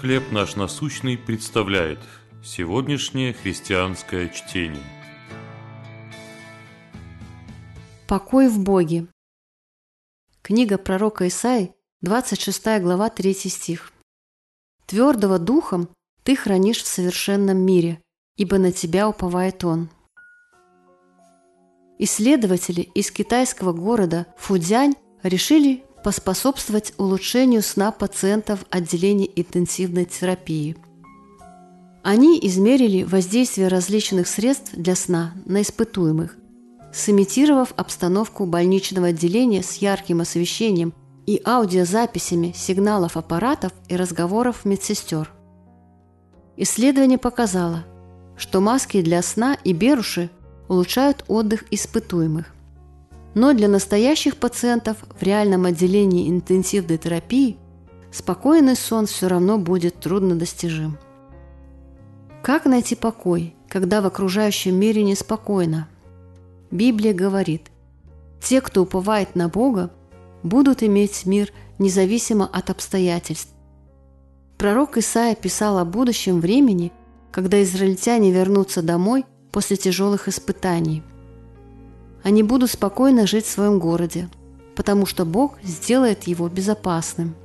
«Хлеб наш насущный» представляет сегодняшнее христианское чтение. Покой в Боге. Книга пророка Исаи, 26 глава, 3 стих. «Твердого духом ты хранишь в совершенном мире, ибо на тебя уповает он». Исследователи из китайского города Фудзянь решили поспособствовать улучшению сна пациентов отделения интенсивной терапии. Они измерили воздействие различных средств для сна на испытуемых, сымитировав обстановку больничного отделения с ярким освещением и аудиозаписями сигналов аппаратов и разговоров медсестер. Исследование показало, что маски для сна и беруши улучшают отдых испытуемых. Но для настоящих пациентов в реальном отделении интенсивной терапии спокойный сон все равно будет труднодостижим. Как найти покой, когда в окружающем мире неспокойно? Библия говорит, те, кто уповает на Бога, будут иметь мир независимо от обстоятельств. Пророк Исаия писал о будущем времени, когда израильтяне вернутся домой после тяжелых испытаний – они будут спокойно жить в своем городе, потому что Бог сделает его безопасным.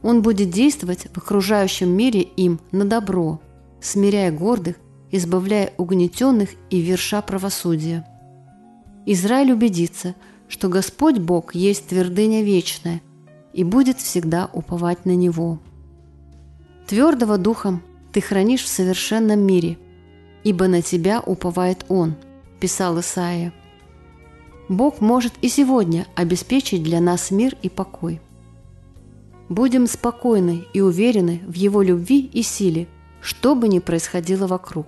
Он будет действовать в окружающем мире им на добро, смиряя гордых, избавляя угнетенных и верша правосудия. Израиль убедится, что Господь Бог есть твердыня вечная и будет всегда уповать на Него. Твердого духом ты хранишь в совершенном мире, ибо на тебя уповает Он, писал Исаия. Бог может и сегодня обеспечить для нас мир и покой. Будем спокойны и уверены в Его любви и силе, что бы ни происходило вокруг.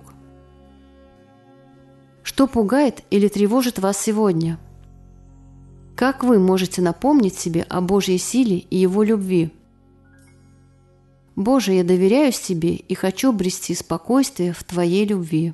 Что пугает или тревожит вас сегодня? Как вы можете напомнить себе о Божьей силе и Его любви? Боже, я доверяюсь Тебе и хочу обрести спокойствие в Твоей любви.